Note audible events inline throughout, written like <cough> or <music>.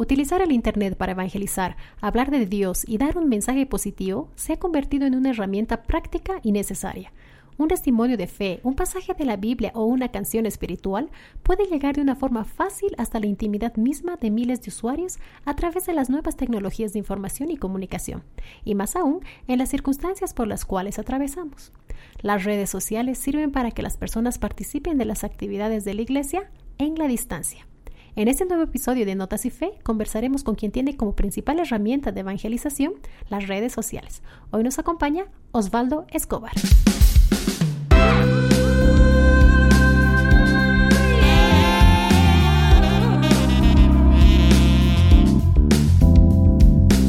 Utilizar el Internet para evangelizar, hablar de Dios y dar un mensaje positivo se ha convertido en una herramienta práctica y necesaria. Un testimonio de fe, un pasaje de la Biblia o una canción espiritual puede llegar de una forma fácil hasta la intimidad misma de miles de usuarios a través de las nuevas tecnologías de información y comunicación, y más aún en las circunstancias por las cuales atravesamos. Las redes sociales sirven para que las personas participen de las actividades de la Iglesia en la distancia. En este nuevo episodio de Notas y Fe conversaremos con quien tiene como principal herramienta de evangelización las redes sociales. Hoy nos acompaña Osvaldo Escobar.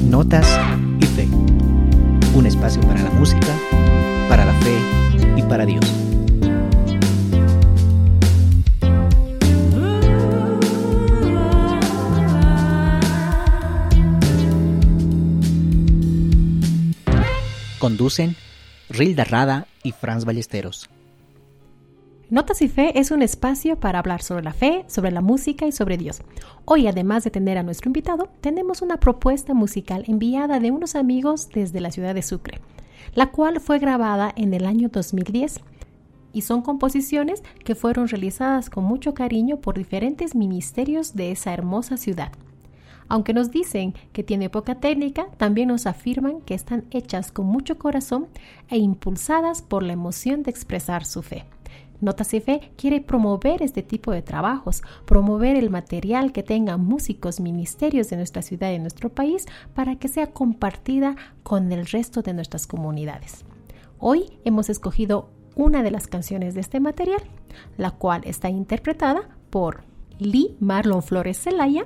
Notas y Fe. Un espacio para la música, para la fe y para Dios. Conducen Rilda Rada y Franz Ballesteros. Notas y Fe es un espacio para hablar sobre la fe, sobre la música y sobre Dios. Hoy, además de tener a nuestro invitado, tenemos una propuesta musical enviada de unos amigos desde la ciudad de Sucre, la cual fue grabada en el año 2010 y son composiciones que fueron realizadas con mucho cariño por diferentes ministerios de esa hermosa ciudad. Aunque nos dicen que tiene poca técnica, también nos afirman que están hechas con mucho corazón e impulsadas por la emoción de expresar su fe. Notas y Fe quiere promover este tipo de trabajos, promover el material que tengan músicos, ministerios de nuestra ciudad y nuestro país para que sea compartida con el resto de nuestras comunidades. Hoy hemos escogido una de las canciones de este material, la cual está interpretada por Lee Marlon Flores Zelaya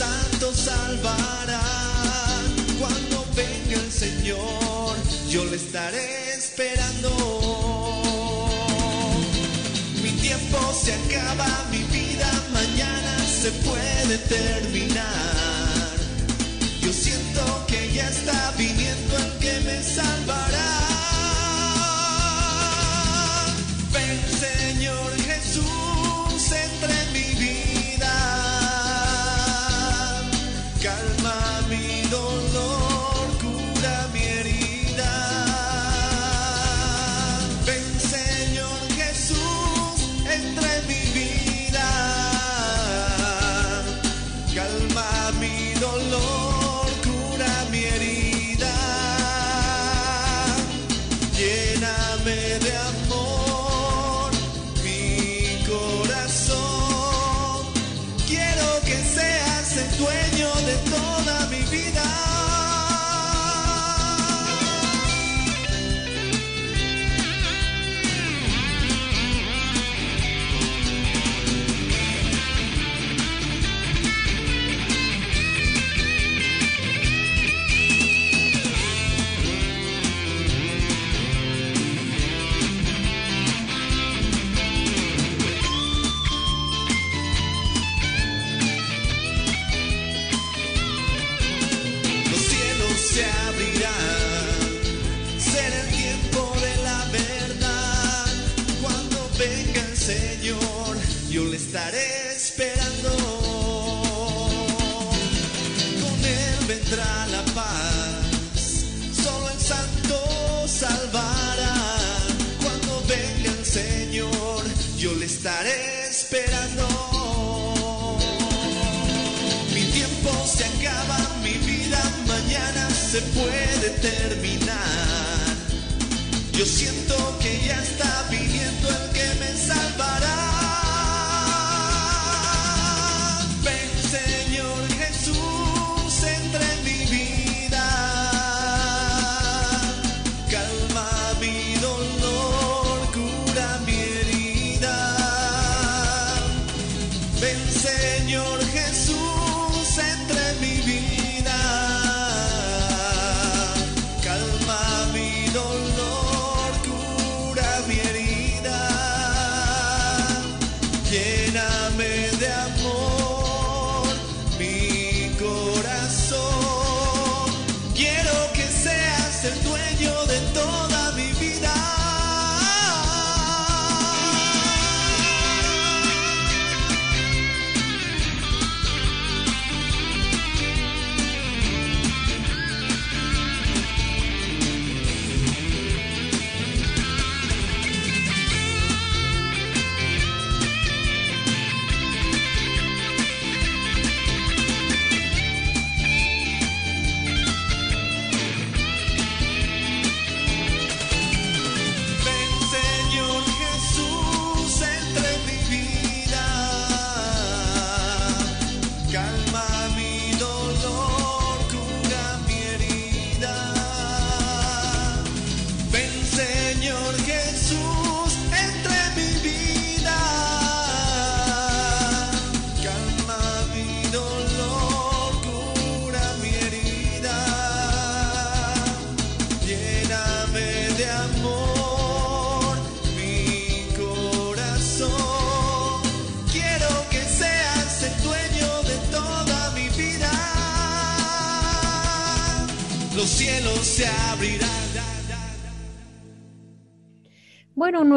Santo salvará. Cuando venga el Señor, yo le estaré esperando. Mi tiempo se acaba, mi vida mañana se puede terminar. Yo siento que ya está viniendo el que me salvará. me puede terminar. Yo siento que ya está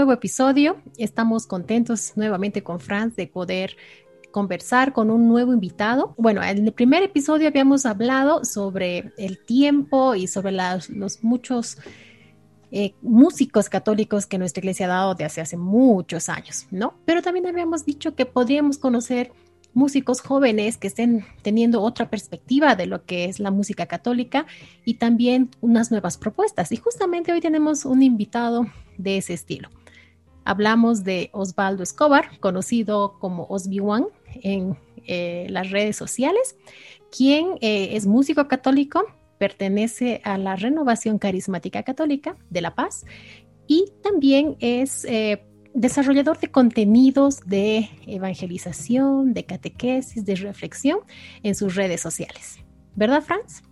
nuevo episodio. Estamos contentos nuevamente con Franz de poder conversar con un nuevo invitado. Bueno, en el primer episodio habíamos hablado sobre el tiempo y sobre los muchos eh, músicos católicos que nuestra iglesia ha dado desde hace muchos años, ¿no? Pero también habíamos dicho que podríamos conocer músicos jóvenes que estén teniendo otra perspectiva de lo que es la música católica y también unas nuevas propuestas. Y justamente hoy tenemos un invitado de ese estilo. Hablamos de Osvaldo Escobar, conocido como Osby One en eh, las redes sociales, quien eh, es músico católico, pertenece a la Renovación Carismática Católica de La Paz y también es eh, desarrollador de contenidos de evangelización, de catequesis, de reflexión en sus redes sociales. ¿Verdad, Franz?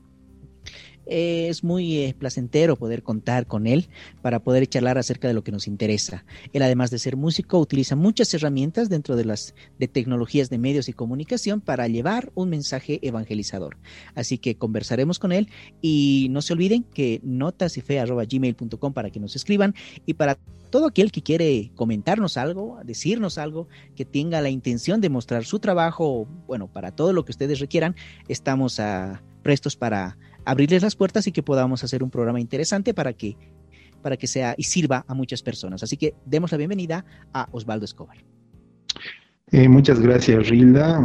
Es muy eh, placentero poder contar con él para poder charlar acerca de lo que nos interesa. Él, además de ser músico, utiliza muchas herramientas dentro de las de tecnologías de medios y comunicación para llevar un mensaje evangelizador. Así que conversaremos con él y no se olviden que notasife.gmail.com para que nos escriban y para todo aquel que quiere comentarnos algo, decirnos algo, que tenga la intención de mostrar su trabajo, bueno, para todo lo que ustedes requieran, estamos a, prestos para abrirles las puertas y que podamos hacer un programa interesante para que, para que sea y sirva a muchas personas. Así que demos la bienvenida a Osvaldo Escobar. Eh, muchas gracias, Rilda.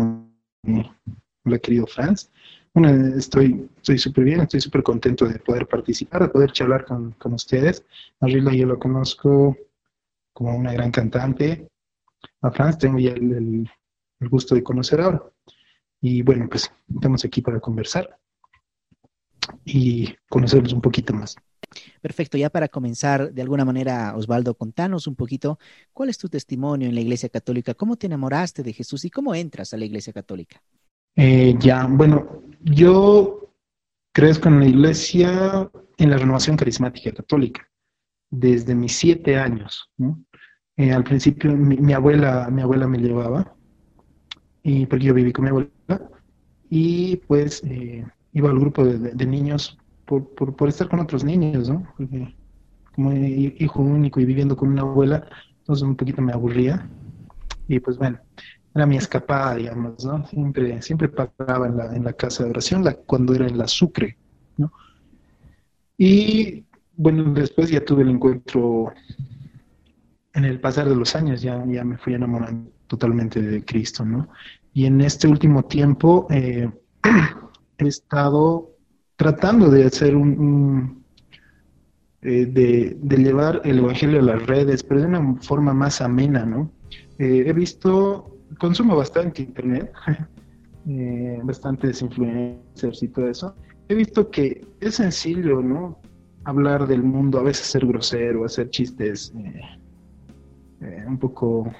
Hola, querido Franz. Bueno, estoy súper bien, estoy súper contento de poder participar, de poder charlar con, con ustedes. A Rilda yo lo conozco como una gran cantante. A Franz tengo ya el, el gusto de conocer ahora. Y bueno, pues estamos aquí para conversar y conocerlos un poquito más. Perfecto, ya para comenzar, de alguna manera, Osvaldo, contanos un poquito cuál es tu testimonio en la Iglesia Católica, cómo te enamoraste de Jesús y cómo entras a la Iglesia Católica. Eh, ya, bueno, yo crezco en la Iglesia, en la Renovación Carismática Católica, desde mis siete años. Eh, al principio mi, abuela, mi abuela me llevaba, y porque yo viví con mi abuela, y pues eh, iba al grupo de, niños por, por, estar con otros niños, ¿no? Porque como hijo único y viviendo con una abuela, entonces un poquito me aburría. Y pues bueno, era mi escapada, digamos, ¿no? Siempre, siempre pasaba en la, en la casa de oración, la, cuando era en la Sucre, ¿no? Y bueno, después ya tuve el encuentro en el pasar de los años, ya, ya me fui enamorando totalmente de Cristo, ¿no? Y en este último tiempo, eh, <clears throat> he estado tratando de hacer un, eh, de, llevar el evangelio a las redes, pero de una forma más amena, ¿no? Eh, he visto, consumo bastante internet, <laughs> eh, bastantes influencers y todo eso. He visto que es sencillo, ¿no? Hablar del mundo, a veces ser grosero, hacer chistes un poco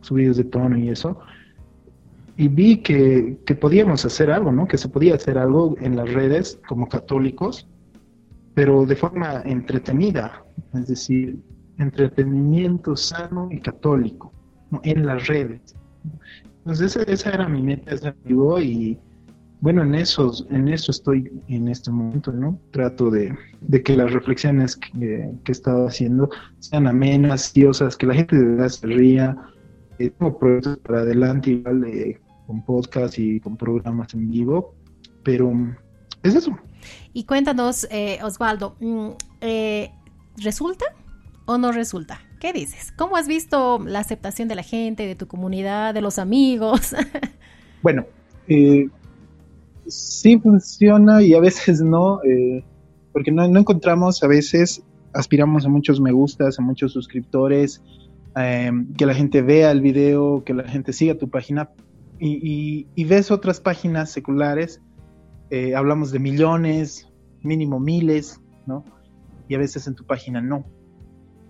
subidos de tono y eso, y vi que, podíamos hacer algo, ¿no? Que se podía hacer algo en las redes como católicos, pero de forma entretenida, es decir, entretenimiento sano y católico en las redes. Entonces esa, era mi meta, esa y bueno, en eso, en eso estoy en este momento, ¿no? Trato de, que las reflexiones que, que, he estado haciendo sean amenas, diosas, que la gente de verdad se ría. Eh, tengo proyectos para adelante igual de con podcast y con programas en vivo, pero es eso. Y cuéntanos, eh, Osvaldo, mm, eh, ¿resulta o no resulta? ¿Qué dices? ¿Cómo has visto la aceptación de la gente, de tu comunidad, de los amigos? <laughs> bueno, eh, sí funciona y a veces no, porque no, no, encontramos, a veces aspiramos a muchos me gustas, a muchos suscriptores, que la gente vea el video, que la gente siga tu página, y, ves otras páginas seculares, eh, hablamos de millones, mínimo miles, ¿no? Y a veces en tu página no.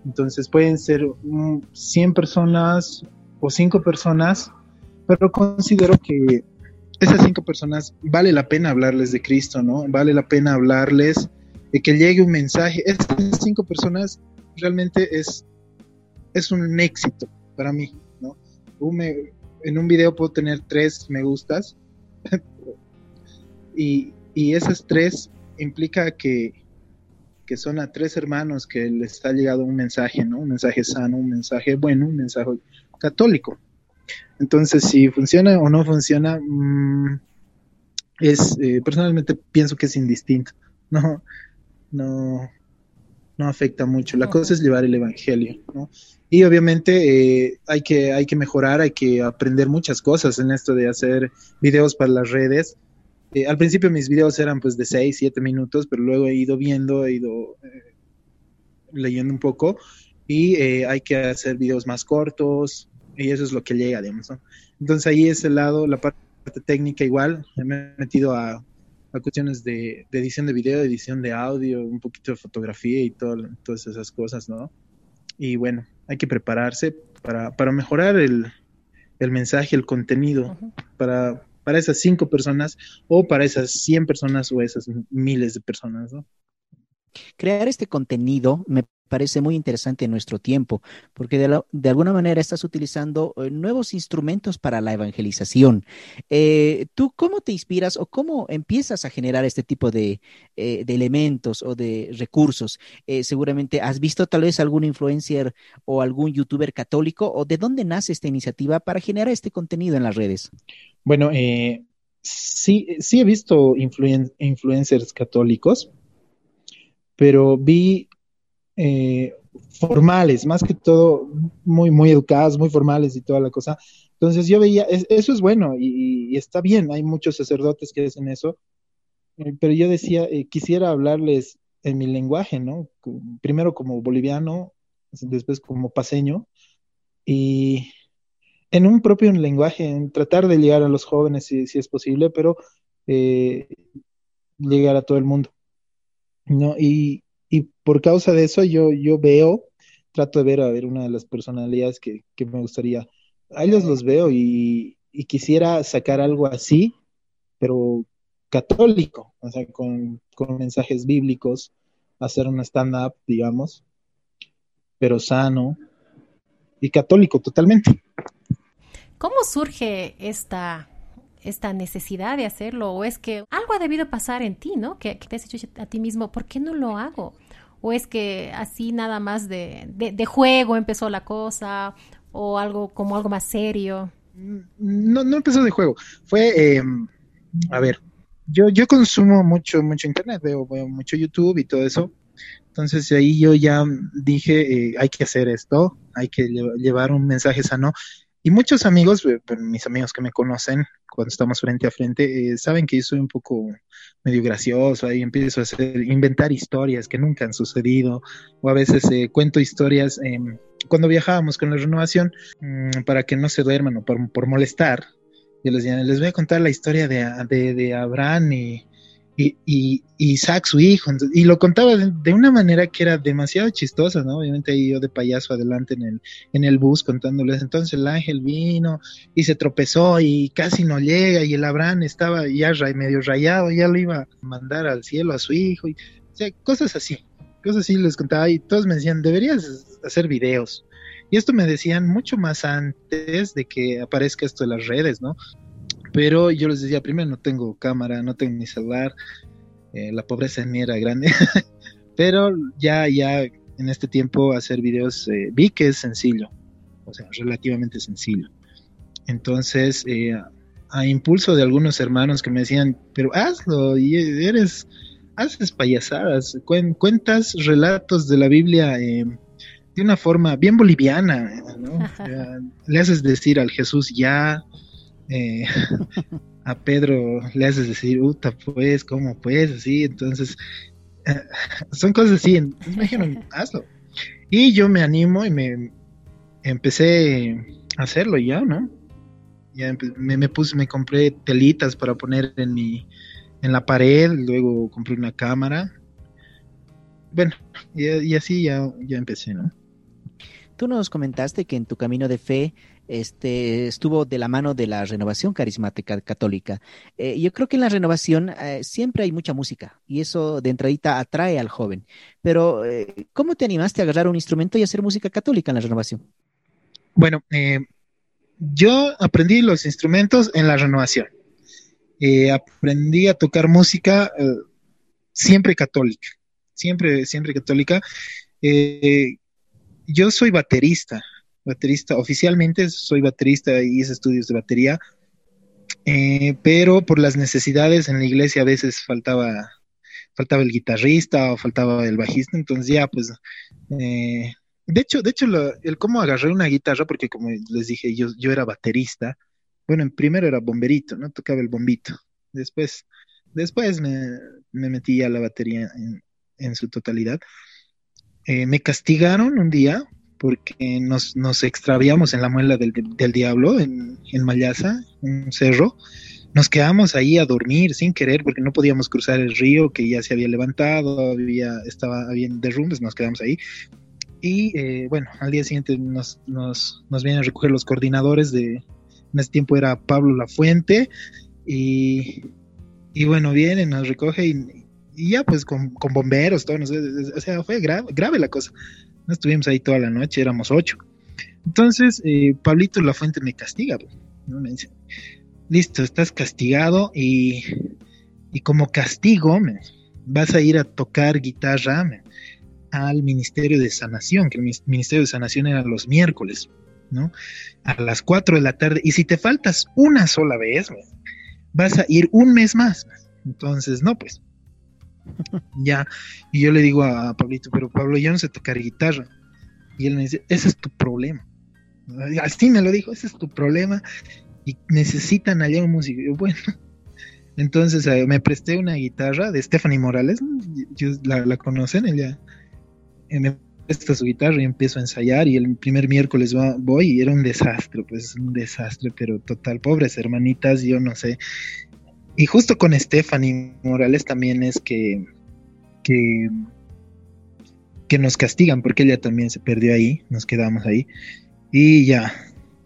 Entonces pueden ser 100 personas o 5 personas, pero considero que esas 5 personas vale la pena hablarles de Cristo, ¿no? Vale la pena hablarles de que llegue un mensaje. Estas 5 personas realmente es, es un éxito para mí, ¿no? En un video puedo tener tres me gustas <laughs> y, y esas tres implica que, que son a tres hermanos que les está llegado un mensaje, ¿no? Un mensaje sano, un mensaje bueno, un mensaje católico. Entonces, si funciona o no funciona, mm, es eh, personalmente pienso que es indistinto. <laughs> No, no, no afecta mucho. La cosa es llevar el evangelio, ¿no? Y obviamente eh, hay, que, hay que mejorar, hay que aprender muchas cosas en esto de hacer videos para las redes. Eh, al principio mis videos eran pues de 6, 7 minutos, pero luego he ido viendo, he ido eh, leyendo un poco y hay que hacer videos más cortos y eso es lo que llega, digamos. Entonces ahí es el lado, la parte técnica igual, me he metido a, a cuestiones de, edición de video, edición de audio, un poquito de fotografía y todo, todas esas cosas, ¿no? Y bueno, hay que prepararse para, para mejorar el, el, mensaje, el contenido, para, para esas cinco personas o para esas cien personas o esas miles de personas, ¿no? Crear este contenido me parece muy interesante en nuestro tiempo, porque de, alguna manera estás utilizando eh, nuevos instrumentos para la evangelización. Eh, ¿Tú cómo te inspiras o cómo empiezas a generar este tipo de, eh, elementos o de recursos? seguramente has visto tal vez algún influencer o algún youtuber católico o de dónde nace esta iniciativa para generar este contenido en las redes. Bueno, sí, sí he visto influencers católicos, pero vi eh, formales, más que todo muy, muy educadas, muy formales y toda la cosa. Entonces yo veía, eso es bueno y, está bien, hay muchos sacerdotes que hacen eso, eh, pero yo decía, eh, quisiera hablarles en mi lenguaje, ¿no? Primero como boliviano, después como paseño y en un propio lenguaje, en tratar de llegar a los jóvenes si, si es posible, pero llegar a todo el mundo. ¿No? Y, y por causa de eso yo, yo veo, trato de ver a ver una de las personalidades que, me gustaría, a ellos los veo y, quisiera sacar algo así, pero católico, o sea, con, mensajes bíblicos, hacer un stand-up, digamos, pero sano y católico totalmente. ¿Cómo surge esta, esta necesidad de hacerlo? ¿O es que algo ha debido pasar en ti, ¿no? Que, te has dicho a ti mismo, ¿por qué no lo hago? ¿O es que así nada más de, de, juego empezó la cosa? ¿O algo como algo más serio? No, no empezó de juego. Fue, em, a ver, yo, yo consumo mucho, mucho internet, veo, mucho YouTube y todo eso. Entonces ahí yo ya dije, eh, hay que hacer esto, hay que llevar un mensaje sano. Y muchos amigos, eh, mis amigos que me conocen, cuando estamos frente a frente, eh, saben que yo soy un poco medio gracioso, ahí empiezo a hacer, inventar historias que nunca han sucedido, o a veces eh, cuento historias em, cuando viajábamos con la renovación, mm, para que no se duerman o por, por molestar, yo les, les voy a contar la historia de, de, de Abraham y, y, y, su hijo, y lo contaba de, una manera que era demasiado chistosa, ¿no? Obviamente ahí yo de payaso adelante en el, en el bus contándoles, entonces el ángel vino y se tropezó y casi no llega y el Abraham estaba ya medio rayado, ya lo iba a mandar al cielo a su hijo, y, o cosas así, cosas así les contaba y todos me decían, deberías hacer videos. Y esto me decían mucho más antes de que aparezca esto de las redes, ¿no? Pero yo les decía, primero no tengo cámara, no tengo mi celular, eh, la pobreza mí era grande, <laughs> pero ya, ya en este tiempo hacer videos eh, vi que es sencillo, o sea, relativamente sencillo. Entonces, eh, a impulso de algunos hermanos que me decían, pero hazlo, y eres, haces payasadas, cuentas relatos de la Biblia de una forma bien boliviana, ¿no? <laughs> le haces decir al Jesús ya, eh, <laughs> a Pedro le haces decir, uta, pues, ¿cómo pues? Así, entonces, eh, <laughs> son cosas así, entonces me dijeron, hazlo. Y yo me animo y me empecé a hacerlo ya, ¿no? Ya me, puse, me compré telitas para poner en mi, en la pared, luego compré una cámara. Bueno, y, y así ya, ya empecé, ¿no? Tú nos comentaste que en tu camino de fe este, estuvo de la mano de la renovación carismática católica. Eh, yo creo que en la renovación eh, siempre hay mucha música y eso de entradita atrae al joven. Pero, eh, ¿cómo te animaste a agarrar un instrumento y hacer música católica en la renovación? Bueno, yo aprendí los instrumentos en la renovación. aprendí a tocar música siempre católica, siempre, siempre católica. Yo soy baterista, baterista, oficialmente soy baterista y hice estudios de batería, eh, pero por las necesidades en la iglesia a veces faltaba, faltaba el guitarrista o faltaba el bajista, entonces ya pues, eh, de hecho, de hecho el cómo agarré una guitarra, porque como les dije, yo, yo era baterista, bueno, en primero era bomberito, ¿no? Tocaba el bombito, después, después me, me metí a la batería en, en su totalidad. Eh, me castigaron un día porque nos, nos extraviamos en la muela del, del diablo, en, en Mayaza, un cerro. Nos quedamos ahí a dormir sin querer porque no podíamos cruzar el río que ya se había levantado, había, estaba, había derrumbes, nos quedamos ahí. Y eh, bueno, al día siguiente nos, nos, nos vienen a recoger los coordinadores de, en ese tiempo era Pablo Lafuente, y, y bueno, viene, nos recoge y, y ya pues con, con bomberos, todo, no sé, o sea, fue grave, grave la cosa. Estuvimos ahí toda la noche, éramos ocho. Entonces, eh, Pablito La Fuente me castiga, me dice, listo, estás castigado y, y como castigo vas a ir a tocar guitarra al Ministerio de Sanación, que el Ministerio de Sanación era los miércoles, ¿no? A las cuatro de la tarde. Y si te faltas una sola vez, vas a ir un mes más. Entonces, no, pues, <laughs> ya, y yo le digo a Pablito, pero Pablo, yo no sé tocar guitarra. Y él me dice, ese es tu problema. Así me lo dijo, ese es tu problema. Y necesitan allá un músico. yo, bueno, entonces eh, me presté una guitarra de Stephanie Morales, la, la, conocen, ella eh, me presta su guitarra y empiezo a ensayar y el primer miércoles voy y era un desastre, pues un desastre, pero total, pobres hermanitas, yo no sé, y justo con Stephanie Morales también es que, que, que nos castigan, porque ella también se perdió ahí, nos quedamos ahí. Y ya,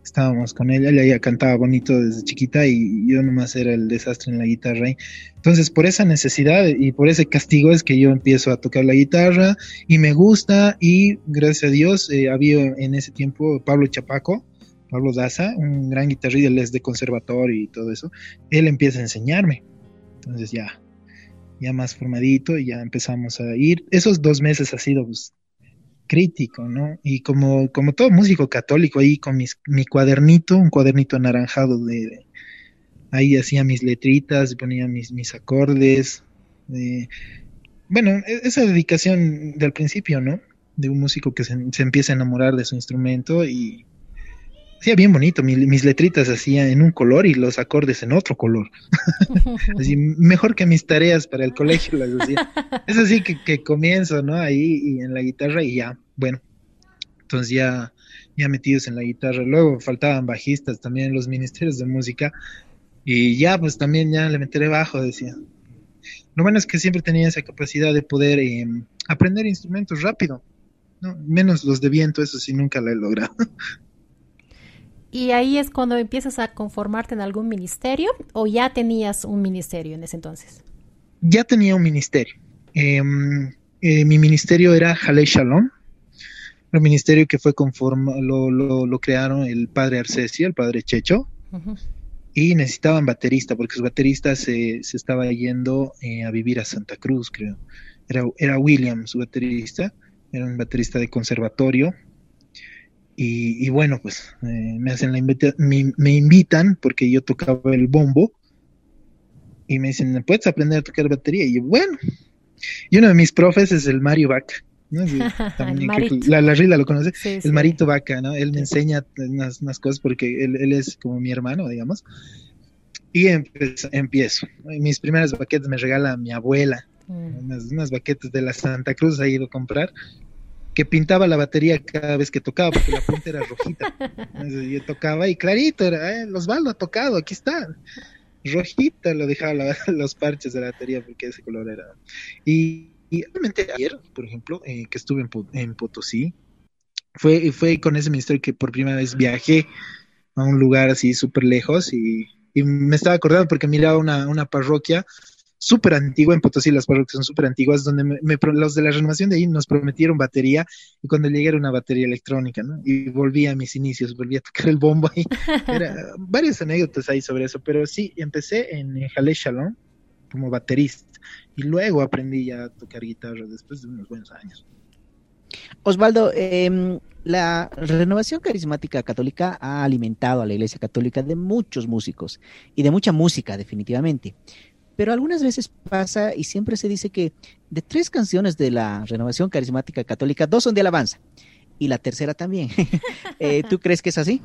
estábamos con ella, ella ya cantaba bonito desde chiquita y yo nomás era el desastre en la guitarra. Entonces, por esa necesidad y por ese castigo es que yo empiezo a tocar la guitarra y me gusta y gracias a Dios eh, había en ese tiempo Pablo Chapaco, Pablo Daza, un gran guitarrista, él es de conservatorio y todo eso, él empieza a enseñarme. Entonces ya, ya más formadito y ya empezamos a ir. Esos dos meses ha sido pues, crítico, ¿no? Y como, como todo músico católico, ahí con mis, mi cuadernito, un cuadernito anaranjado de, ahí hacía mis letritas, ponía mis, mis acordes. bueno, e, esa dedicación del principio, ¿no? De un músico que se, se empieza a enamorar de su instrumento y, Sí, bien bonito, mis, letritas hacía en un color y los acordes en otro color. <laughs> así, mejor que mis tareas para el colegio las hacía. <laughs> Es así que, que, comienzo, ¿no? Ahí y en la guitarra y ya, bueno. Entonces ya, ya metidos en la guitarra. Luego faltaban bajistas también en los ministerios de música. Y ya, pues también ya le meteré bajo, decía. Lo bueno es que siempre tenía esa capacidad de poder eh, aprender instrumentos rápido. ¿no? Menos los de viento, eso sí nunca lo he logrado. <laughs> Y ahí es cuando empiezas a conformarte en algún ministerio o ya tenías un ministerio en ese entonces. Ya tenía un ministerio. Eh, eh, mi ministerio era Halei Shalom, un ministerio que fue conforme, lo, lo, lo, crearon el padre Arcesio, el padre Checho, uh -huh. y necesitaban baterista, porque su baterista se, se estaba yendo eh, a vivir a Santa Cruz, creo. Era, era William, su baterista, era un baterista de conservatorio, y, y, bueno, pues eh, me hacen la invita me, me, invitan porque yo tocaba el bombo y me dicen, ¿puedes aprender a tocar batería? Y yo, bueno, y uno de mis profes es el Mario Vaca. ¿no? Sí, <laughs> la, la Rila lo conoce, sí, el sí. Marito Vaca, ¿no? Él me enseña unas, unas cosas porque él, él, es como mi hermano, digamos. Y empiezo, empiezo. Mis primeras baquetas me regala mi abuela, mm. unas, unas baquetas de la Santa Cruz ha ido a comprar que pintaba la batería cada vez que tocaba, porque la punta era rojita. Entonces yo tocaba y clarito, era, eh, Osvaldo ha tocado, aquí está. Rojita lo dejaba <laughs> los parches de la batería porque ese color era. Y, y realmente ayer, por ejemplo, eh, que estuve en, en, Potosí, fue, fue con ese ministerio que por primera vez viajé a un lugar así súper lejos y, y, me estaba acordando porque miraba una, una parroquia súper antigua en Potosí, las parroquias son súper antiguas, donde me, me, los de la renovación de ahí nos prometieron batería y cuando llegué era una batería electrónica, ¿no? Y volví a mis inicios, volví a tocar el bombo ahí. <laughs> Era, varias anécdotas ahí sobre eso, pero sí, empecé en Jalé Shalom como baterista. y luego aprendí ya a tocar guitarra después de unos buenos años. Osvaldo, eh, la renovación carismática católica ha alimentado a la Iglesia Católica de muchos músicos y de mucha música, definitivamente. Pero algunas veces pasa y siempre se dice que de tres canciones de la renovación carismática católica, dos son de alabanza y la tercera también. <laughs> eh, ¿Tú crees que es así?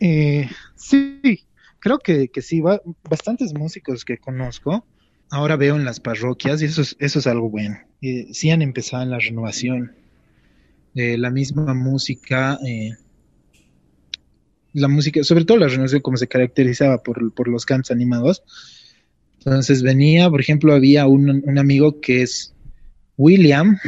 Eh, sí, creo que, que sí. Va, bastantes músicos que conozco ahora veo en las parroquias y eso es, eso es algo bueno. Eh, sí han empezado en la renovación. Eh, la misma música, eh, la música, sobre todo la renovación como se caracterizaba por, por los cantos animados. Entonces venía, por ejemplo, había un, un amigo que es William,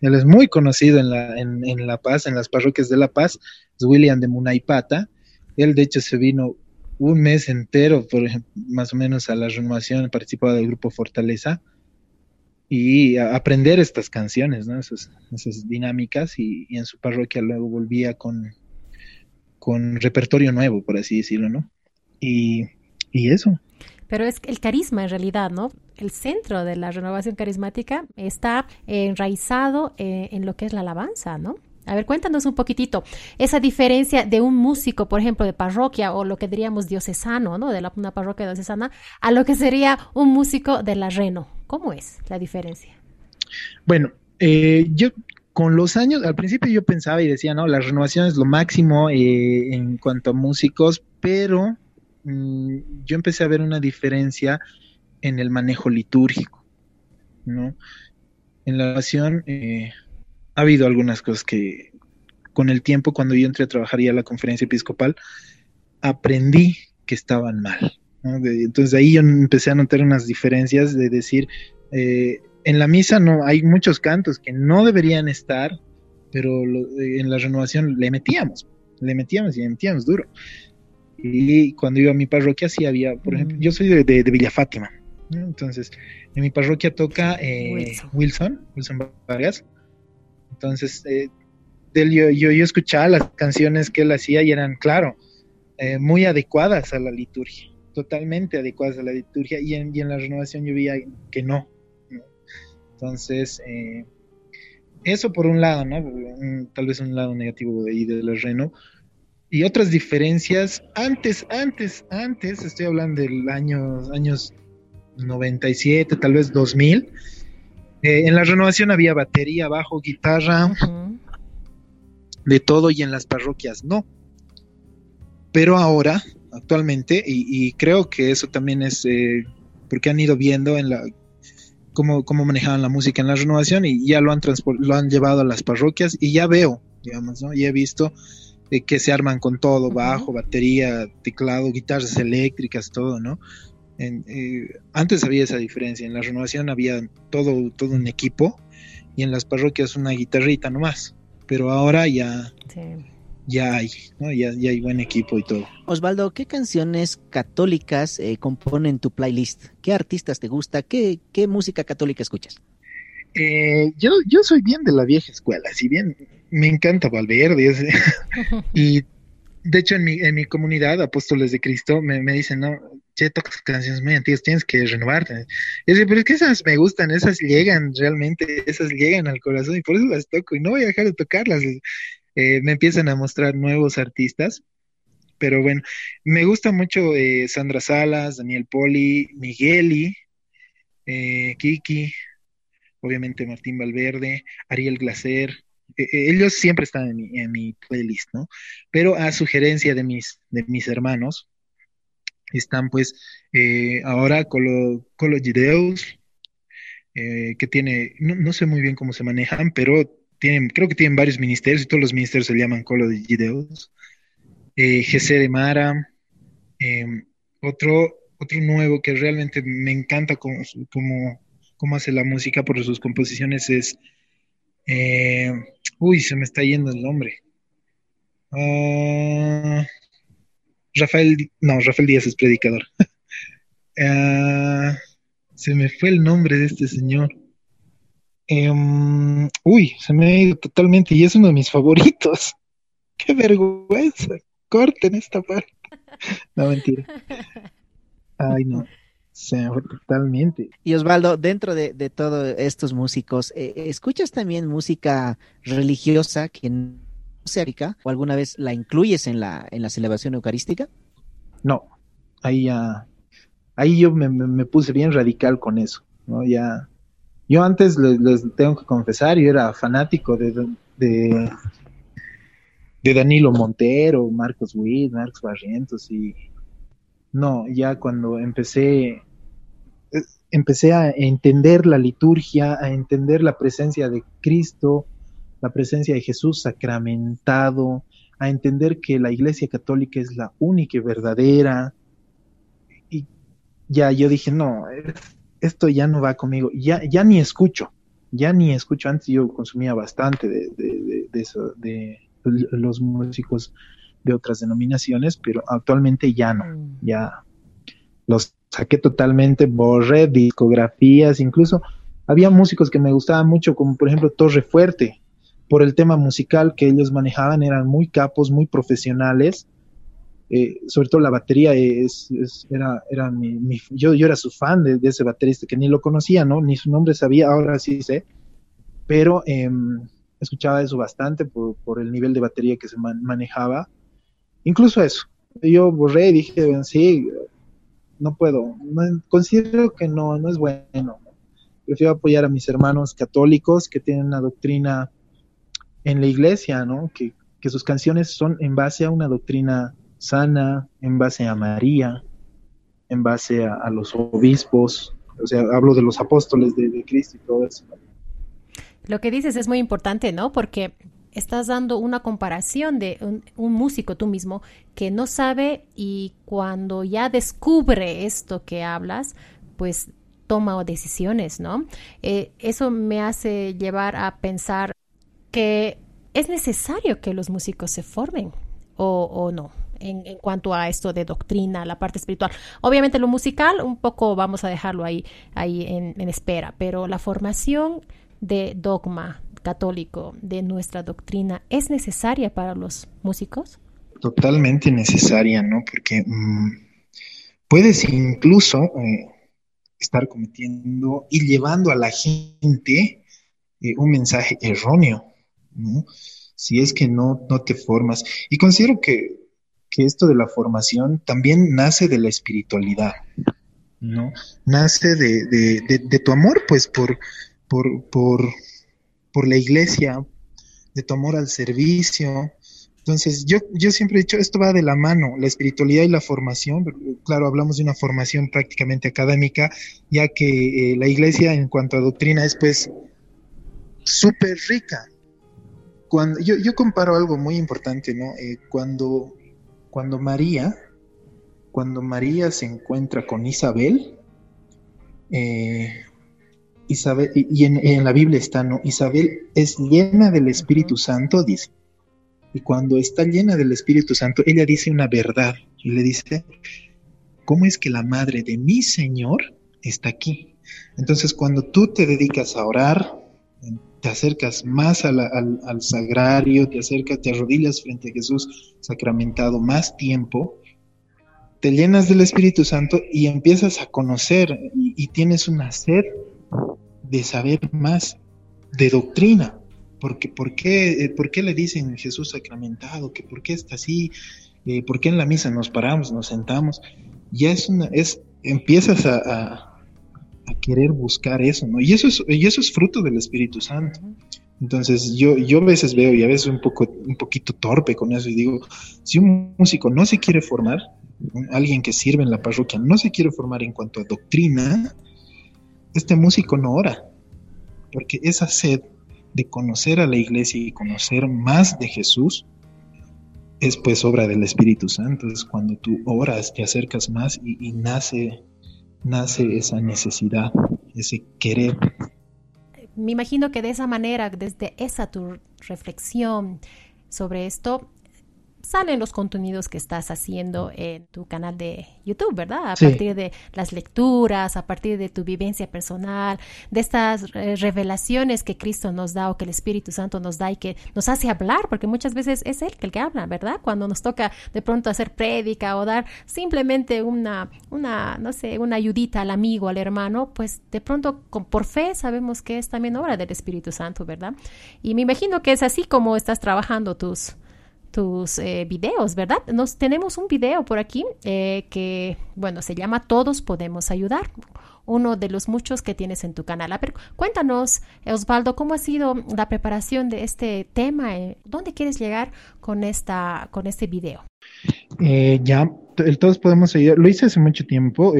él es muy conocido en La, en, la Paz, en las parroquias de La Paz, es William de Munaipata. Él, de hecho, se vino un mes entero, por ejemplo, más o menos a la renovación, participaba del grupo Fortaleza y a aprender estas canciones, ¿no? esas, esas dinámicas y, y, en su parroquia luego volvía con, con repertorio nuevo, por así decirlo, ¿no? Y, y eso. Pero es el carisma en realidad, ¿no? El centro de la renovación carismática está enraizado eh, en lo que es la alabanza, ¿no? A ver, cuéntanos un poquitito esa diferencia de un músico, por ejemplo, de parroquia o lo que diríamos diocesano, ¿no? De la, una parroquia diocesana, a lo que sería un músico de la Reno. ¿Cómo es la diferencia? Bueno, eh, yo con los años, al principio yo pensaba y decía, no, la renovación es lo máximo eh, en cuanto a músicos, pero mmm, yo empecé a ver una diferencia en el manejo litúrgico, ¿no? En la renovación... Eh, ha habido algunas cosas que con el tiempo, cuando yo entré a trabajar ya a la conferencia episcopal, aprendí que estaban mal. ¿no? Entonces ahí yo empecé a notar unas diferencias de decir, eh, en la misa no hay muchos cantos que no deberían estar, pero eh, en la renovación le metíamos, le metíamos y le metíamos duro. Y cuando iba a mi parroquia sí había, por ejemplo, yo soy de, de, de Villa Fátima, ¿no? entonces en mi parroquia toca eh, Wilson. Wilson, Wilson Vargas. Entonces, eh, yo, yo, escuchaba las canciones que él hacía y eran, claro, eh, muy adecuadas a la liturgia, totalmente adecuadas a la liturgia, y en, y en la renovación yo veía que no. ¿no? Entonces, eh, eso por un lado, ¿no? Tal vez un lado negativo de ahí de la reno. Y otras diferencias, antes, antes, antes, estoy hablando del año, años 97, tal vez 2000, eh, en la renovación había batería, bajo, guitarra, uh -huh. de todo, y en las parroquias no. Pero ahora, actualmente, y, y creo que eso también es eh, porque han ido viendo en la cómo, cómo manejaban la música en la renovación y ya lo han, lo han llevado a las parroquias y ya veo, digamos, ¿no? Y he visto eh, que se arman con todo, bajo, uh -huh. batería, teclado, guitarras eléctricas, todo, ¿no? En, eh, antes había esa diferencia, en la renovación había todo, todo un equipo y en las parroquias una guitarrita nomás, pero ahora ya, sí. ya hay, ¿no? ya, ya, hay buen equipo y todo. Osvaldo, ¿qué canciones católicas eh, componen tu playlist? ¿Qué artistas te gusta? ¿Qué, qué música católica escuchas? Eh, yo, yo soy bien de la vieja escuela, si bien me encanta Valverde <laughs> y de hecho en mi, en mi comunidad, Apóstoles de Cristo, me, me dicen, no, che, tocas canciones muy antiguas, tienes que renovarte. Y yo, pero es que esas me gustan, esas llegan realmente, esas llegan al corazón y por eso las toco y no voy a dejar de tocarlas. Eh, me empiezan a mostrar nuevos artistas, pero bueno, me gusta mucho eh, Sandra Salas, Daniel Poli, Migueli, eh, Kiki, obviamente Martín Valverde, Ariel Glacer. ellos siempre están en mi, en mi playlist, ¿no? Pero a sugerencia de mis, de mis hermanos, están pues eh, ahora Colo, Colo Gideus, eh, que tiene, no, no, sé muy bien cómo se manejan, pero tienen, creo que tienen varios ministerios y todos los ministerios se llaman Colo de Gideus. Eh, de Mara, otro, otro nuevo que realmente me encanta cómo, cómo hace la música por sus composiciones es, uy, se me está yendo el nombre. Uh, Rafael, no, Rafael Díaz es predicador. uh, <laughs> se me fue el nombre de este señor. Um, uy, se me ha ido totalmente y es uno de mis favoritos. <laughs> Qué vergüenza. Corten esta parte. <laughs> No, mentira. Ay, no. Totalmente. Y Osvaldo, dentro de, de todos estos músicos, eh, ¿escuchas también música religiosa que no se aplica o alguna vez la incluyes en la, en la celebración eucarística? No, ahí ya, ahí yo me, me, me puse bien radical con eso, ¿no? Ya, yo antes les, les tengo que confesar, yo era fanático de, de, de Danilo Montero, Marcos Witt, Marcos Barrientos y no, ya cuando empecé eh, empecé a entender la liturgia, a entender la presencia de Cristo, la presencia de Jesús sacramentado, a entender que la Iglesia Católica es la única y verdadera. Y ya yo dije, no, esto ya no va conmigo, ya, ya ni escucho, ya ni escucho. Antes yo consumía bastante de, de, de los músicos de otras denominaciones, pero actualmente ya no, ya los saqué totalmente, borré discografías, incluso había músicos que me gustaban mucho, como por ejemplo Torre Fuerte, por el tema musical que ellos manejaban, eran muy capos, muy profesionales, eh, sobre todo la batería es, es era, era mi, mi, yo, yo era su fan de, de, ese baterista que ni lo conocía, ¿no? Ni su nombre sabía, ahora sí sé, pero eh, escuchaba eso bastante por, por, el nivel de batería que se man, manejaba. Incluso eso, yo borré y dije, sí, no puedo, no, considero que no, no es bueno. Prefiero apoyar a mis hermanos católicos que tienen una doctrina en la iglesia, ¿no? Que, que sus canciones son en base a una doctrina sana, en base a María, en base a, los obispos, o sea, hablo de los apóstoles de Cristo y todo eso. Lo que dices es muy importante, ¿no? Porque estás dando una comparación de un, músico tú mismo que no sabe y cuando ya descubre esto que hablas, pues toma decisiones, ¿no? Eh, eso me hace llevar a pensar que es necesario que los músicos se formen o, no. En, en, cuanto a esto de doctrina, la parte espiritual. Obviamente lo musical, un poco vamos a dejarlo ahí, ahí en espera, pero la formación de dogma, católico de nuestra doctrina es necesaria para los músicos? Totalmente necesaria, ¿no? Porque mmm, puedes incluso eh, estar cometiendo y llevando a la gente eh, un mensaje erróneo, ¿no? Si es que no, no te formas. Y considero que, que esto de la formación también nace de la espiritualidad, ¿no? Nace de, de, de tu amor, pues, por, por, por por la iglesia, de tu amor al servicio. Entonces, yo, yo siempre he dicho, esto va de la mano, la espiritualidad y la formación. Claro, hablamos de una formación prácticamente académica, ya que eh, la iglesia en cuanto a doctrina es pues súper rica. Cuando, yo, yo comparo algo muy importante, ¿no? Eh, cuando, cuando María, cuando María se encuentra con Isabel, eh, Isabel, y en, en, la Biblia está, ¿no? Isabel es llena del Espíritu Santo, dice. Y cuando está llena del Espíritu Santo, ella dice una verdad y le dice, ¿cómo es que la madre de mi Señor está aquí? Entonces, cuando tú te dedicas a orar, te acercas más la, al, al, sagrario, te acercas, te arrodillas frente a Jesús sacramentado más tiempo, te llenas del Espíritu Santo y empiezas a conocer y, y tienes una sed de saber más de doctrina. Porque, ¿por, qué, eh, ¿Por qué le dicen Jesús sacramentado? ¿Que ¿Por qué está así? Eh, ¿Por qué en la misa nos paramos, nos sentamos? Ya es una, es, empiezas a, a, a, querer buscar eso, ¿no? Y eso es, y eso es fruto del Espíritu Santo. Entonces yo, yo a veces veo y a veces un poco, un poquito torpe con eso y digo, si un músico no se quiere formar, alguien que sirve en la parroquia no se quiere formar en cuanto a doctrina, este músico no ora, porque esa sed de conocer a la iglesia y conocer más de Jesús es pues obra del Espíritu Santo. Cuando tú oras, te acercas más y, y nace, nace esa necesidad, ese querer. Me imagino que de esa manera, desde esa tu reflexión sobre esto, salen los contenidos que estás haciendo en tu canal de YouTube, ¿verdad? A partir de las lecturas, a partir de tu vivencia personal, de estas eh, revelaciones que Cristo nos da o que el Espíritu Santo nos da y que nos hace hablar, porque muchas veces es Él el que habla, ¿verdad? Cuando nos toca de pronto hacer prédica o dar simplemente una, una, no sé, una ayudita al amigo, al hermano, pues de pronto con, por fe sabemos que es también obra del Espíritu Santo, ¿verdad? Y me imagino que es así como estás trabajando tus tus eh, videos, ¿verdad? Nos tenemos un video por aquí eh, que, bueno, se llama Todos podemos ayudar, uno de los muchos que tienes en tu canal. Ver, cuéntanos, Osvaldo, ¿cómo ha sido la preparación de este tema? Eh, ¿Dónde quieres llegar con, esta, con este video? ya, el Todos podemos ayudar. Lo hice hace mucho tiempo.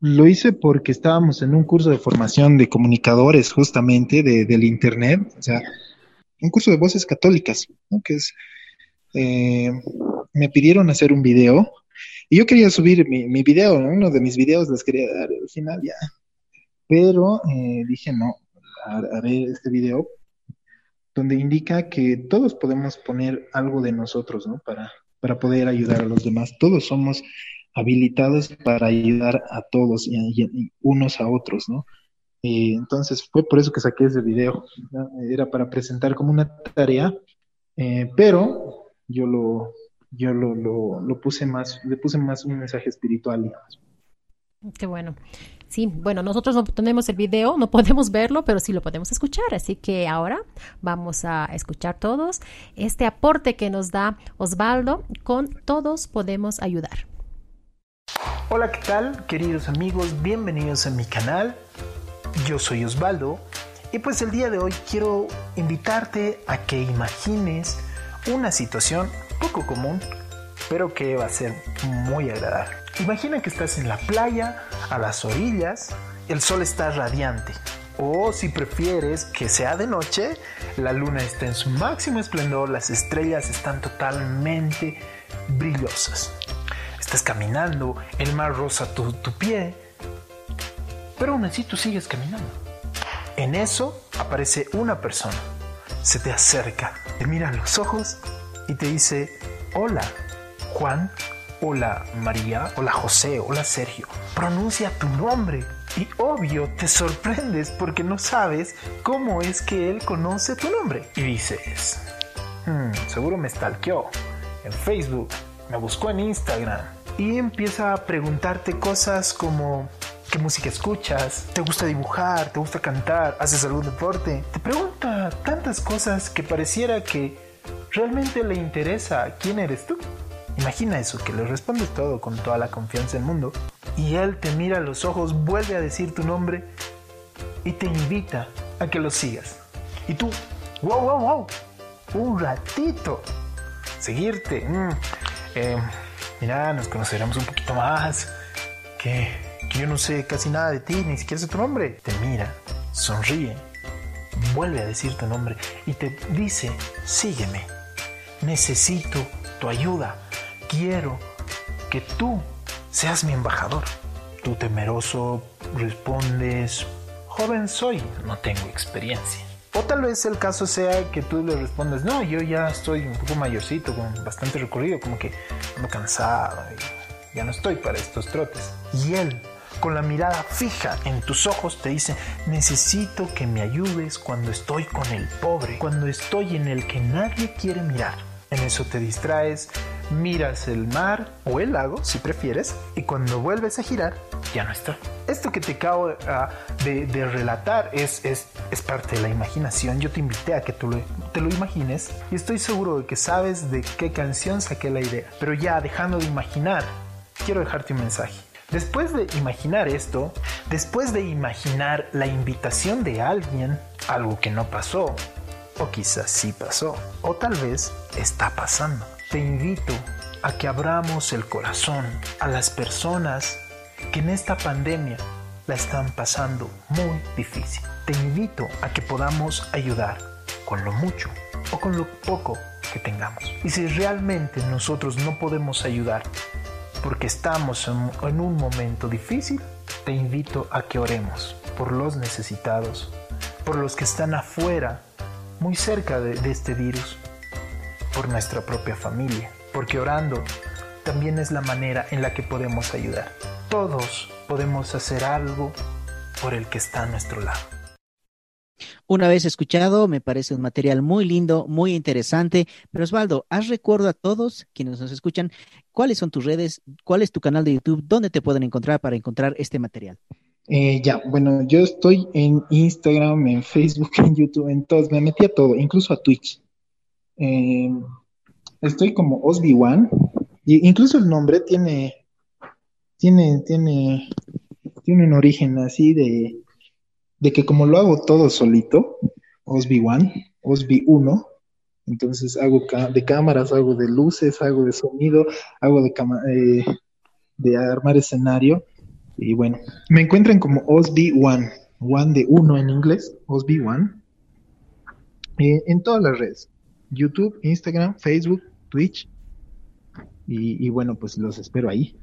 lo hice porque estábamos en un curso de formación de comunicadores justamente de, del Internet. O sea, un curso de voces católicas, ¿no? que es, eh, me pidieron hacer un video y yo quería subir mi, mi video, uno de mis videos les quería dar al final ya, pero eh, dije no, haré este video donde indica que todos podemos poner algo de nosotros, ¿no? Para, para poder ayudar a los demás. Todos somos habilitados para ayudar a todos y unos a otros, ¿no? Y entonces fue por eso que saqué ese video. Era para presentar como una tarea, eh, pero yo lo, yo lo, lo, puse más, le puse más un mensaje espiritual, digamos. Qué bueno. Sí, bueno, nosotros no tenemos el video, no podemos verlo, pero sí lo podemos escuchar. Así que ahora vamos a escuchar todos este aporte que nos da Osvaldo con Todos podemos ayudar. Hola, ¿qué tal, queridos amigos? Bienvenidos a mi canal. Yo soy Osvaldo y pues el día de hoy quiero invitarte a que imagines una situación poco común, pero que va a ser muy agradable. Imagina que estás en la playa, a las orillas, el sol está radiante. O si prefieres que sea de noche, la luna está en su máximo esplendor, las estrellas están totalmente brillosas. Estás caminando, el mar rosa tu, tu pie pero aún así tú sigues caminando. En eso aparece una persona, se te acerca, te mira a los ojos y te dice, hola Juan, hola María, hola José, hola Sergio. Pronuncia tu nombre. Y obvio te sorprendes porque no sabes cómo es que él conoce tu nombre. Y dices, hmm, seguro me stalkeó en Facebook, me buscó en Instagram. Y empieza a preguntarte cosas como, qué música escuchas, te gusta dibujar, te gusta cantar, haces algún deporte. Te pregunta tantas cosas que pareciera que realmente le interesa quién eres tú. Imagina eso, que le respondes todo con toda la confianza del mundo y él te mira a los ojos, vuelve a decir tu nombre y te invita a que lo sigas. Y tú, wow, wow, wow, un ratito, seguirte. Mm, eh, mira, nos conoceremos un poquito más. Que yo no sé casi nada de ti, ni siquiera sé tu nombre. Te mira, sonríe, vuelve a decir tu nombre y te dice, sígueme, necesito tu ayuda, quiero que tú seas mi embajador. Tú temeroso respondes, joven soy, no tengo experiencia. O tal vez el caso sea que tú le respondes, no, yo ya estoy un poco mayorcito, con bastante recorrido, como que ando cansado y ya no estoy para estos trotes. Y él con la mirada fija en tus ojos te dice, necesito que me ayudes cuando estoy con el pobre, cuando estoy en el que nadie quiere mirar. En eso te distraes, miras el mar o el lago, si prefieres, y cuando vuelves a girar, ya no está. Esto que te acabo ah, de, relatar es, parte de la imaginación. Yo te invité a que tú te lo imagines y estoy seguro de que sabes de qué canción saqué la idea. Pero ya dejando de imaginar, quiero dejarte un mensaje. Después de imaginar esto, después de imaginar la invitación de alguien, algo que no pasó, o quizás sí pasó, o tal vez está pasando, te invito a que abramos el corazón a las personas que en esta pandemia la están pasando muy difícil. Te invito a que podamos ayudar con lo mucho o con lo poco que tengamos. Y si realmente nosotros no podemos ayudar, porque estamos en, un momento difícil, te invito a que oremos por los necesitados, por los que están afuera, muy cerca de, este virus. por nuestra propia familia, porque orando también es la manera en la que podemos ayudar. Todos podemos hacer algo por el que está a nuestro lado. Una vez escuchado, me parece un material muy lindo, muy interesante. Pero Osvaldo, haz recuerdo a todos quienes nos escuchan, cuáles son tus redes, cuál es tu canal de YouTube, dónde te pueden encontrar para encontrar este material. Eh, ya, bueno, yo estoy en Instagram, en Facebook, <laughs> en YouTube, en todos, me metí a todo, incluso a Twitch. Eh, estoy como Osby One, y incluso el nombre tiene, tiene, tiene, tiene un origen así de, de que como lo hago todo solito, Osby One, Osby 1, entonces hago de cámaras, hago de luces, hago de sonido, hago de, eh, de armar escenario. Y bueno, me encuentran como Osby One, One de uno en inglés, Osby One, eh, en todas las redes, YouTube, Instagram, Facebook, Twitch. Y, y bueno, pues los espero ahí.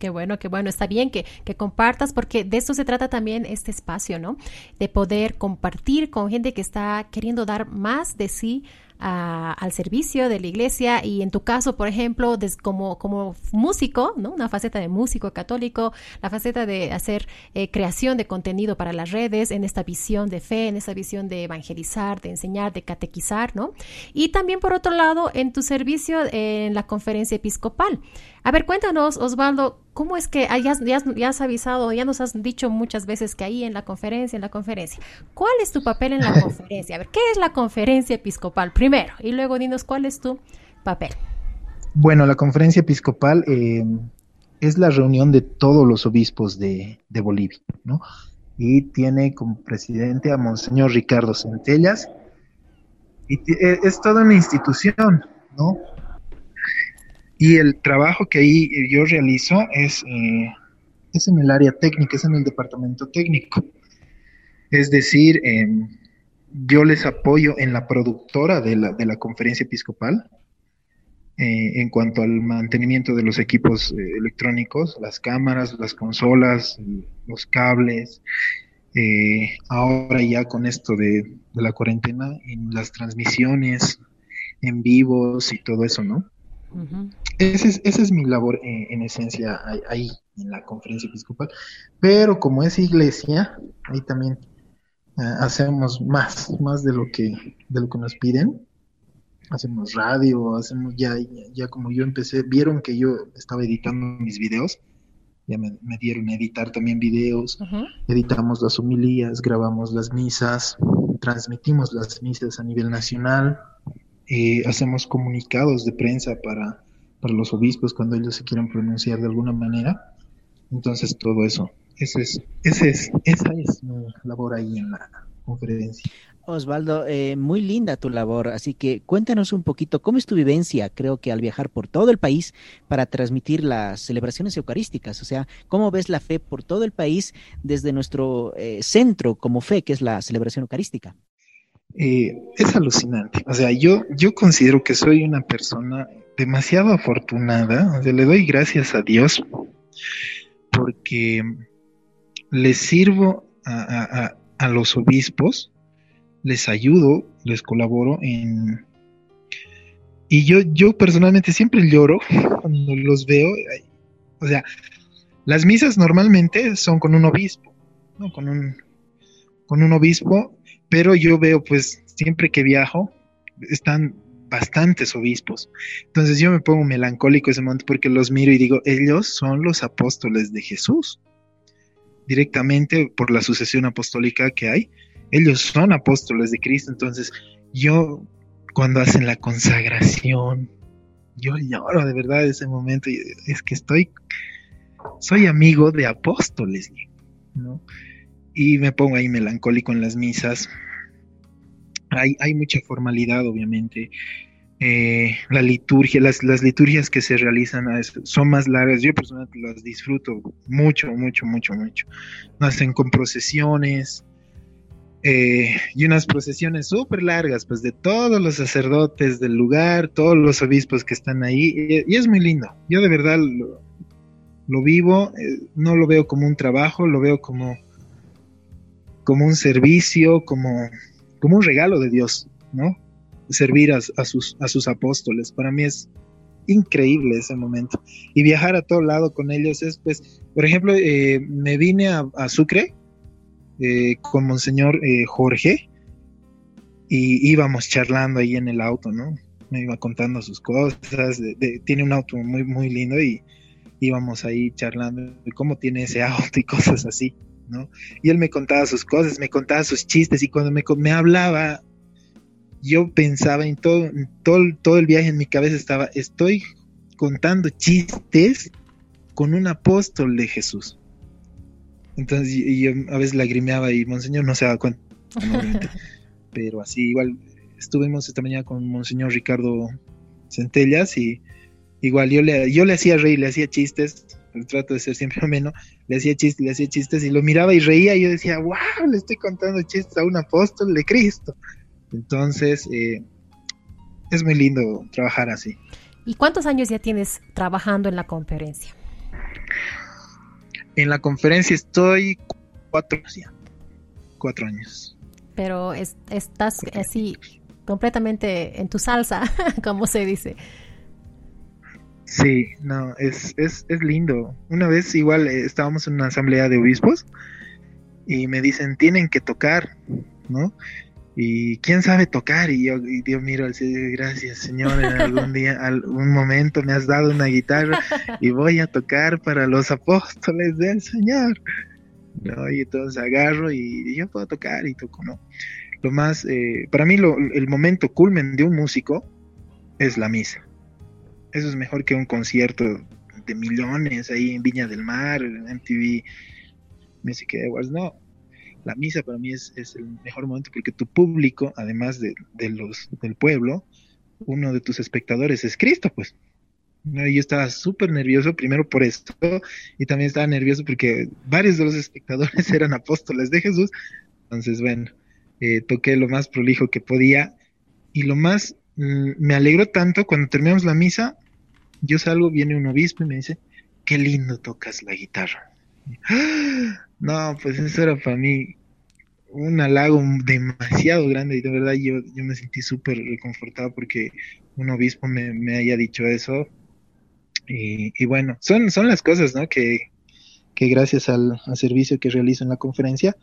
Qué bueno, qué bueno. Está bien que, que, compartas porque de esto se trata también este espacio, ¿no? De poder compartir con gente que está queriendo dar más de sí al servicio de la iglesia y en tu caso, por ejemplo, como, como músico, ¿no? Una faceta de músico católico, la faceta de hacer eh, creación de contenido para las redes, en esta visión de fe, en esta visión de evangelizar, de enseñar, de catequizar, ¿no? Y también, por otro lado, en tu servicio en la conferencia episcopal. A ver, cuéntanos, Osvaldo, ¿cómo es que ya, ya, has avisado, ya nos has dicho muchas veces que ahí en la conferencia, en la conferencia, ¿cuál es tu papel en la <laughs> conferencia? A ver, ¿qué es la conferencia episcopal? Primero, y luego dinos cuál es tu papel. Bueno, la conferencia episcopal eh, es la reunión de todos los obispos de, de, Bolivia, ¿no? Y tiene como presidente a Monseñor Ricardo Centellas. Y eh, es toda una institución, ¿no? Y el trabajo que ahí yo realizo es, eh, es en el área técnica, es en el departamento técnico. Es decir, em, yo les apoyo en la productora de la, de la conferencia episcopal eh, en cuanto al mantenimiento de los equipos eh, electrónicos, las cámaras, las consolas, los cables. ahora ya con esto de, de la cuarentena, en las transmisiones en vivos y todo eso, ¿no? Esa es, ese es mi labor eh, en esencia ahí, en la conferencia episcopal. Pero como es iglesia, ahí también eh, hacemos más, más de lo que, de lo que nos piden. Hacemos radio, hacemos ya, ya como yo empecé, vieron que yo estaba editando mis videos, ya me, dieron a editar también videos, editamos las homilías, grabamos las misas, transmitimos las misas a nivel nacional, eh, hacemos comunicados de prensa para, para los obispos cuando ellos se quieran pronunciar de alguna manera. Entonces, todo eso. Ese es, ese es, esa es mi labor ahí en la conferencia. Osvaldo, eh, muy linda tu labor, así que cuéntanos un poquito cómo es tu vivencia, creo que al viajar por todo el país para transmitir las celebraciones eucarísticas, o sea, cómo ves la fe por todo el país desde nuestro eh, centro como fe, que es la celebración eucarística. Eh, es alucinante. O sea, yo, yo considero que soy una persona demasiado afortunada. O sea, le doy gracias a Dios porque les sirvo a, a, los obispos, les ayudo, les colaboro en... Y yo, yo personalmente siempre lloro cuando los veo. O sea, las misas normalmente son con un obispo, ¿no? Con un, con un obispo pero yo veo pues siempre que viajo están bastantes obispos. Entonces yo me pongo melancólico ese momento porque los miro y digo, ellos son los apóstoles de Jesús. Directamente por la sucesión apostólica que hay, ellos son apóstoles de Cristo. Entonces yo cuando hacen la consagración, yo lloro de verdad ese momento. Es que estoy, soy amigo de apóstoles, ¿no? Y me pongo ahí melancólico en las misas. Hay, hay mucha formalidad, obviamente. Eh, la liturgia, las, las, liturgias que se realizan son más largas. Yo personalmente las disfruto mucho, mucho, mucho, mucho. Nacen con procesiones eh, y unas procesiones súper largas, pues de todos los sacerdotes del lugar, todos los obispos que están ahí. Y, es muy lindo. Yo de verdad lo, vivo, eh, no lo veo como un trabajo, lo veo como como un servicio, como, como un regalo de Dios, ¿no? servir a, sus, a sus apóstoles. Para mí es increíble ese momento. Y viajar a todo lado con ellos es, pues, por ejemplo, eh, me vine a, Sucre eh, con Monseñor eh, Jorge y íbamos charlando ahí en el auto, ¿no? Me iba contando sus cosas, tiene un auto muy, muy lindo y íbamos ahí charlando de cómo tiene ese auto y cosas así, ¿no? Y él me contaba sus cosas, me contaba sus chistes y cuando me, me hablaba yo pensaba en todo, todo, todo el viaje en mi cabeza estaba, estoy contando chistes con un apóstol de Jesús. Entonces yo, a veces lagrimeaba y Monseñor no se daba cuenta, <laughs> pero así igual estuvimos esta mañana con Monseñor Ricardo Centellas y igual yo le, yo le hacía reír, le hacía chistes, trato de ser siempre <laughs> ameno, le hacía chistes, le hacía chistes y lo miraba y reía y yo decía, wow, le estoy contando chistes a un apóstol de Cristo. Entonces, eh, es muy lindo trabajar así. ¿Y cuántos años ya tienes trabajando en la conferencia? En la conferencia estoy cuatro. Cuatro años. Pero estás así completamente en tu salsa, <laughs> como se dice. Sí, no, es, es, es lindo. Una vez igual eh, estábamos en una asamblea de obispos y me dicen, tienen que tocar, ¿no? y quién sabe tocar y yo, y Dios miro al cielo gracias Señor en algún día <laughs> algún momento me has dado una guitarra y voy a tocar para los apóstoles del Señor no y entonces agarro y, yo puedo tocar y toco no lo más eh, para mí lo, el momento culmen de un músico es la misa eso es mejor que un concierto de millones ahí en Viña del Mar en MTV Music Awards no la misa para mí es, el mejor momento porque tu público, además de, los del pueblo, uno de tus espectadores es Cristo, pues. Yo estaba súper nervioso, primero por esto, y también estaba nervioso porque varios de los espectadores <laughs> eran apóstoles de Jesús. Entonces, bueno, eh, toqué lo más prolijo que podía. Y lo más, mm, me alegró tanto cuando terminamos la misa, yo salgo, viene un obispo y me dice, qué lindo tocas la guitarra. No, pues eso era para mí un halago demasiado grande y de verdad yo, yo me sentí súper reconfortado porque un obispo me, haya dicho eso. Y, bueno, son, son las cosas, ¿no? Que, gracias al, servicio que realizo en la conferencia,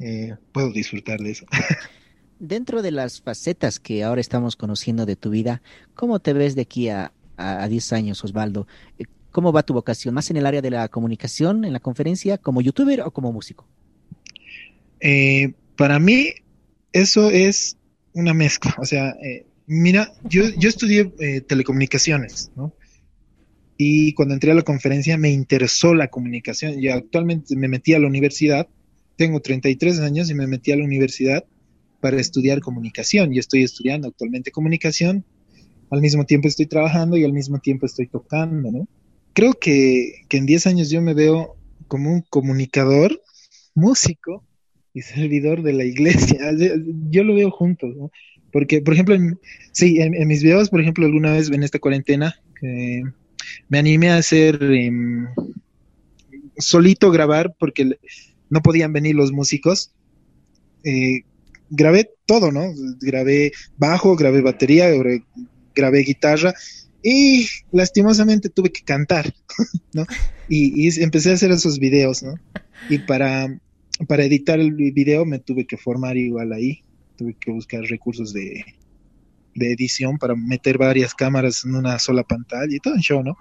eh, puedo disfrutar de eso. <laughs> Dentro de las facetas que ahora estamos conociendo de tu vida, ¿cómo te ves de aquí a, a, a 10 años, Osvaldo? ¿Cómo va tu vocación? ¿Más en el área de la comunicación, en la conferencia, como youtuber o como músico? Eh, para mí, eso es una mezcla. O sea, eh, mira, yo, yo estudié eh, telecomunicaciones, ¿no? Y cuando entré a la conferencia me interesó la comunicación. Yo actualmente me metí a la universidad, tengo 33 años y me metí a la universidad para estudiar comunicación. Y estoy estudiando actualmente comunicación. Al mismo tiempo estoy trabajando y al mismo tiempo estoy tocando, ¿no? creo que, en 10 años yo me veo como un comunicador, músico y servidor de la iglesia. <laughs> Yo lo veo juntos, ¿no? Porque, por ejemplo, sí, en, mis videos, por ejemplo, alguna vez en esta cuarentena, me animé a hacer em, solito grabar porque no podían venir los músicos. Eh, grabé todo, ¿no? Grabé bajo, grabé batería, grabé guitarra y lastimosamente tuve que cantar, <laughs> ¿no? Y, empecé a hacer esos videos, ¿no? Y para, para editar el video me tuve que formar igual ahí, tuve que buscar recursos de, de edición para meter varias cámaras en una sola pantalla y todo en show, ¿no?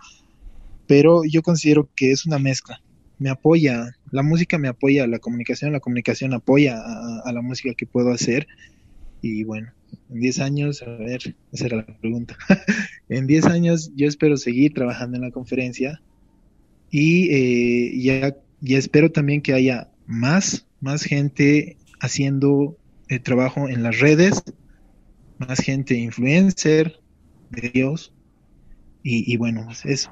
Pero yo considero que es una mezcla. Me apoya, la música me apoya a la comunicación, la comunicación apoya a la música que puedo hacer. Y bueno, en 10 años, a ver, esa era la pregunta. <laughs> en 10 años yo espero seguir trabajando en la conferencia y eh, ya, ya espero también que haya más, más gente haciendo el trabajo en las redes, más gente influencer de Dios y, bueno, pues eso.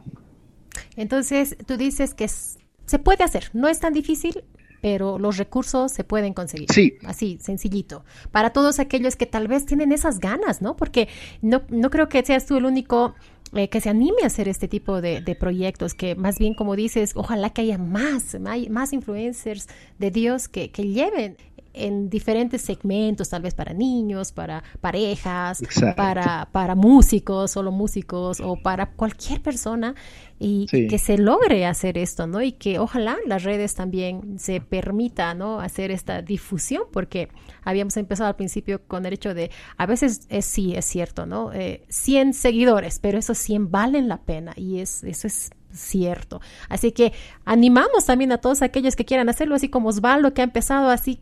Entonces, tú dices que se puede hacer, no es tan difícil, pero los recursos se pueden conseguir. Sí. Así, sencillito. Para todos aquellos que tal vez tienen esas ganas, ¿no? Porque no, no creo que seas tú el único eh, que se anime a hacer este tipo de, proyectos, que más bien, como dices, ojalá que haya más, más influencers de Dios que, que lleven en diferentes segmentos, tal vez para niños, para parejas, para, para músicos, solo músicos o para cualquier persona y que se logre hacer esto, ¿no? Y que ojalá las redes también se permita, ¿no? Hacer esta difusión, porque habíamos empezado al principio con el hecho de, a veces es, sí, es cierto, ¿no? Eh, 100 seguidores, pero esos 100 valen la pena y es, eso es cierto. Así que animamos también a todos aquellos que quieran hacerlo, así como Osvaldo, que ha empezado así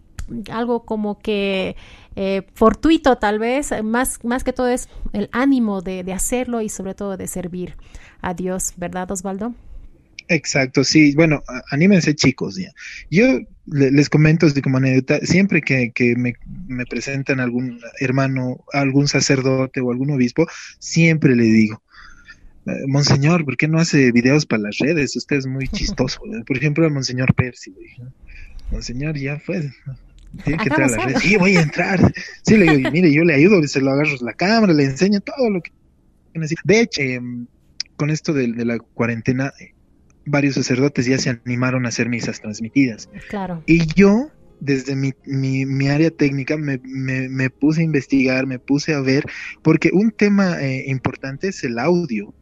algo como que eh, fortuito tal vez, más, más que todo es el ánimo de, de hacerlo y sobre todo de servir a Dios, ¿verdad Osvaldo? Exacto, sí. Bueno, anímense chicos. Ya. Yo les comento como anécdota, siempre que, que me, me, presentan algún hermano, algún sacerdote o algún obispo, siempre le digo, eh, Monseñor, ¿por qué no hace videos para las redes? Usted es muy <laughs> chistoso. Por ejemplo, a Monseñor Percy, le dije, Monseñor, ya fue. Tiene que entrar a las redes. Sí, voy a entrar. Sí, le digo, mire, yo le ayudo, se lo agarro la cámara, le enseño todo lo que necesita. De hecho, em, con esto de, la cuarentena, varios sacerdotes ya se animaron a hacer misas transmitidas. Claro. Y yo, desde mi, mi, área técnica, me, me, puse a investigar, me puse a ver, porque un tema eh, importante es el audio.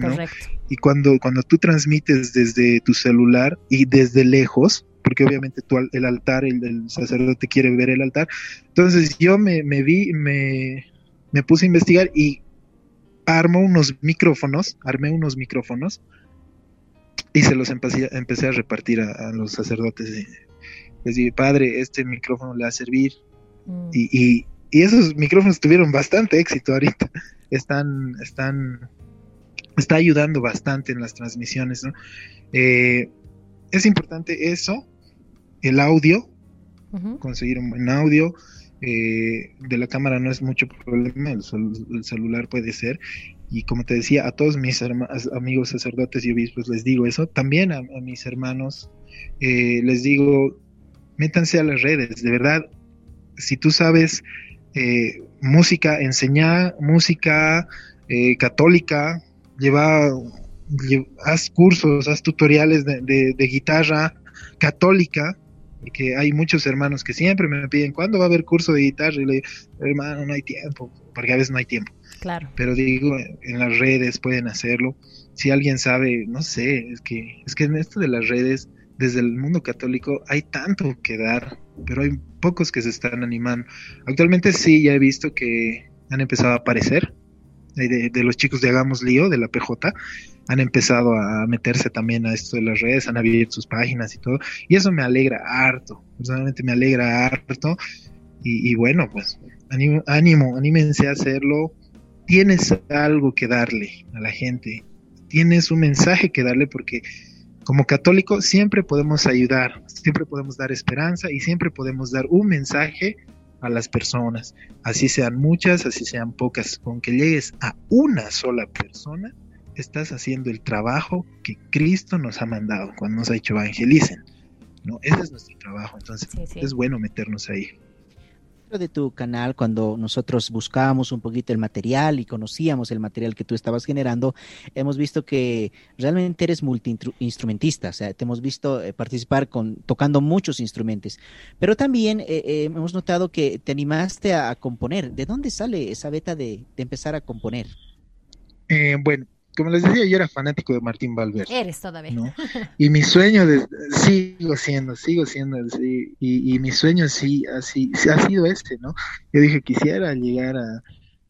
Correcto. Y cuando, cuando tú transmites desde tu celular y desde lejos, porque obviamente tú, el altar, el, sacerdote quiere ver el altar, entonces yo me, me vi, me, me puse a investigar y armo unos micrófonos, armé unos micrófonos y se los empecé, empecé a repartir a, los sacerdotes. Les dije, padre, este micrófono le va a servir. Mm. Y, esos micrófonos tuvieron bastante éxito ahorita. <laughs> Están, están, está ayudando bastante en las transmisiones. Eh, es importante eso, el audio, conseguir un buen audio. Eh, de la cámara no es mucho problema, el, celular puede ser. Y como te decía, a todos mis amigos sacerdotes y obispos les digo eso. También a, mis hermanos eh, les digo, métanse a las redes. De verdad, si tú sabes eh, música, enseñar música católica, lleva, haz cursos, haz tutoriales de guitarra católica y que hay muchos hermanos que siempre me piden, ¿cuándo va a haber curso de guitarra? Y le digo, hermano, no hay tiempo, porque a veces no hay tiempo. Claro. Pero digo, en las redes pueden hacerlo. Si alguien sabe, no sé, es que, es que en esto de las redes, desde el mundo católico, hay tanto que dar, pero hay pocos que se están animando. Actualmente sí, ya he visto que han empezado a aparecer, de, de los chicos de Hagamos Lío, de la PJ, han empezado a meterse también a esto de las redes, han abierto sus páginas y todo, y eso me alegra harto, personalmente me alegra harto, y, bueno, pues ánimo, ánimo, anímense a hacerlo, tienes algo que darle a la gente, tienes un mensaje que darle porque como católico siempre podemos ayudar, siempre podemos dar esperanza y siempre podemos dar un mensaje a las personas, así sean muchas, así sean pocas, con que llegues a una sola persona, estás haciendo el trabajo que Cristo nos ha mandado cuando nos ha dicho evangelicen. ¿no? Ese es nuestro trabajo, entonces es bueno meternos ahí de tu canal, cuando nosotros buscábamos un poquito el material y conocíamos el material que tú estabas generando, hemos visto que realmente eres multiinstrumentista, o sea, te hemos visto eh, participar con tocando muchos instrumentos, pero también eh, eh, hemos notado que te animaste a, componer. ¿De dónde sale esa beta de, de empezar a componer? bueno, como les decía, yo era fanático de Martín Valverde. Eres todavía. ¿no? <laughs> Y mi sueño, de, sigo siendo, sigo siendo, y, y, mi sueño sí, así, ha sido este, ¿no? Yo dije, quisiera llegar a,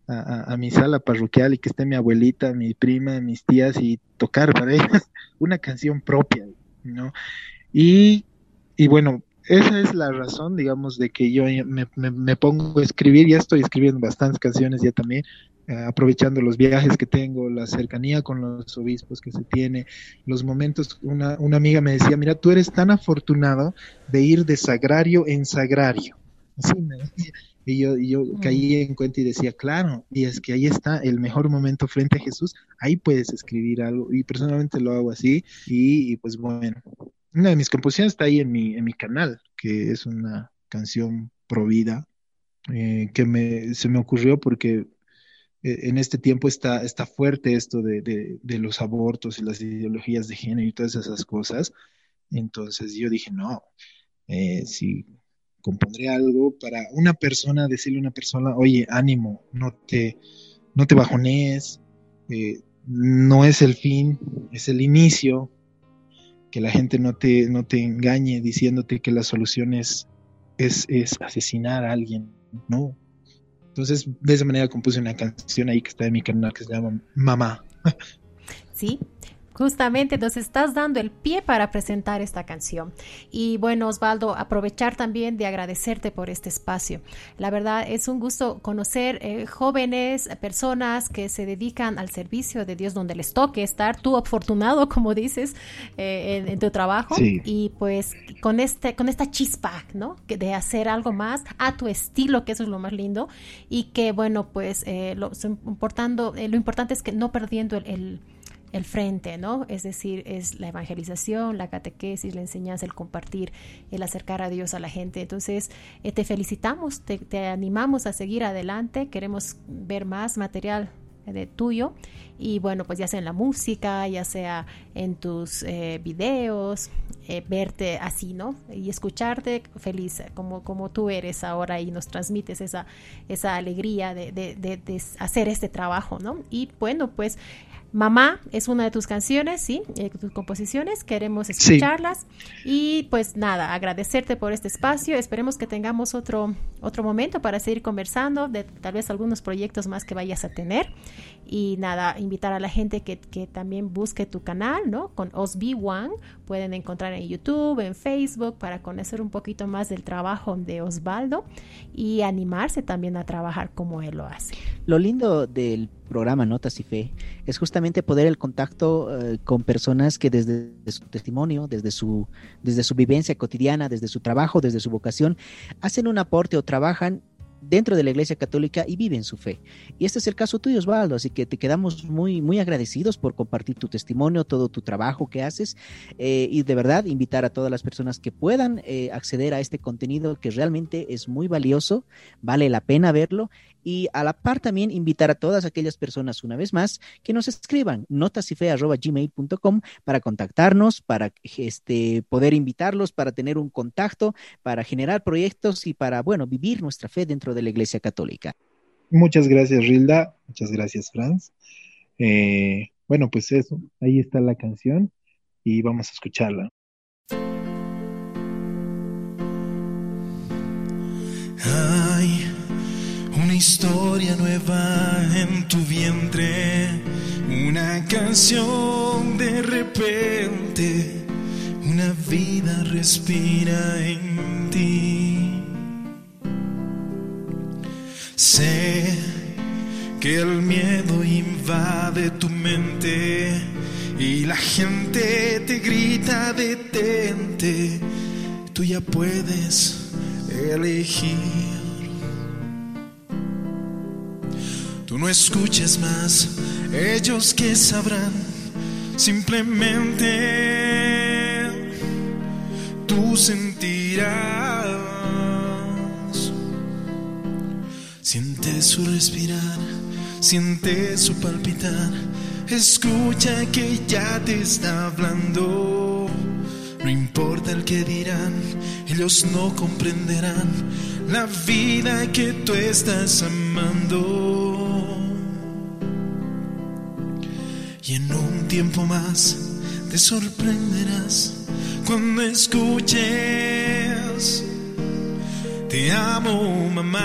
a, mi sala parroquial y que esté mi abuelita, mi prima, mis tías y tocar para ellas <laughs> una canción propia, ¿no? Y, y bueno, esa es la razón, digamos, de que yo me, me, me, pongo a escribir, ya estoy escribiendo bastantes canciones ya también, eh, aprovechando los viajes que tengo, la cercanía con los obispos que se tiene, los momentos, una, una amiga me decía, mira, tú eres tan afortunado de ir de sagrario en sagrario. Así me decía. Y yo, yo mm. caí en cuenta y decía, claro, y es que ahí está el mejor momento frente a Jesús, ahí puedes escribir algo, y personalmente lo hago así, y, pues bueno, una de mis composiciones está ahí en mi, en mi canal, que es una canción pro vida, eh, que me, se me ocurrió porque en este tiempo está, está fuerte esto de, de, los abortos y las ideologías de género y todas esas cosas. Entonces yo dije, no, eh, si compondré algo para una persona, decirle a una persona, oye, ánimo, no te, no te bajonees, eh, no es el fin, es el inicio, que la gente no te, no te engañe diciéndote que la solución es, es, es asesinar a alguien, no. Entonces, de esa manera compuse una canción ahí que está en mi canal que se llama Mamá. Sí, Justamente, nos estás dando el pie para presentar esta canción. Y bueno, Osvaldo, aprovechar también de agradecerte por este espacio. La verdad es un gusto conocer eh, jóvenes, personas que se dedican al servicio de Dios donde les toque estar. Tú afortunado, <laughs> como dices, eh, en, tu trabajo. Y pues con, este, con esta chispa, ¿no? De hacer algo más a tu estilo, que eso es lo más lindo. Y que bueno, pues eh, lo, importando, lo importante es que no perdiendo el el frente, ¿no? Es decir, es la evangelización, la catequesis, la enseñanza, el compartir, el acercar a Dios a la gente. Entonces, eh, te felicitamos, te, animamos a seguir adelante, queremos ver más material de tuyo y bueno pues ya sea en la música ya sea en tus eh, videos eh, verte así no y escucharte feliz como como tú eres ahora y nos transmites esa esa alegría de, de, de hacer este trabajo no y bueno pues Mamá es una de tus canciones, ¿sí? Eh, tus composiciones, queremos escucharlas. Y pues nada, agradecerte por este espacio. Esperemos que tengamos otro, otro momento para seguir conversando de tal vez algunos proyectos más que vayas a tener. Y nada, invitar a la gente que, que también busque tu canal, ¿no? Con Osby One. Pueden encontrar en YouTube, en Facebook, para conocer un poquito más del trabajo de Osvaldo y animarse también a trabajar como él lo hace. Lo lindo del programa Notas y Fe es justamente poder el contacto eh, con personas que desde su testimonio, desde su, desde su vivencia cotidiana, desde su trabajo, desde su vocación, hacen un aporte o trabajan dentro de la Iglesia Católica y viven su fe. Y este es el caso tuyo, Osvaldo, así que te quedamos muy, muy agradecidos por compartir tu testimonio, todo tu trabajo que haces eh, y de verdad invitar a todas las personas que puedan eh, acceder a este contenido que realmente es muy valioso, vale la pena verlo y a la par también invitar a todas aquellas personas una vez más que nos escriban notasyfe.gmail.com para contactarnos, para este, poder invitarlos, para tener un contacto, para generar proyectos y para, bueno, vivir nuestra fe dentro de la Iglesia Católica. Muchas gracias, Rilda. Muchas gracias, Franz. Eh, bueno, pues eso, ahí está la canción y vamos a escucharla. Historia nueva en tu vientre, una canción de repente, una vida respira en ti. Sé que el miedo invade tu mente y la gente te grita detente, tú ya puedes elegir. No escuches más, ellos que sabrán, simplemente tú sentirás. Siente su respirar, siente su palpitar, escucha que ya te está hablando. No importa el que dirán, ellos no comprenderán la vida que tú estás amando. En un tiempo más te sorprenderás cuando escuches, te amo mamá,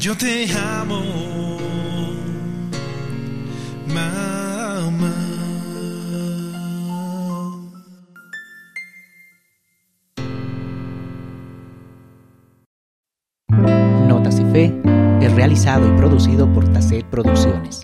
yo te amo mamá. Notas y Fe realizado y producido por Tacet Producciones.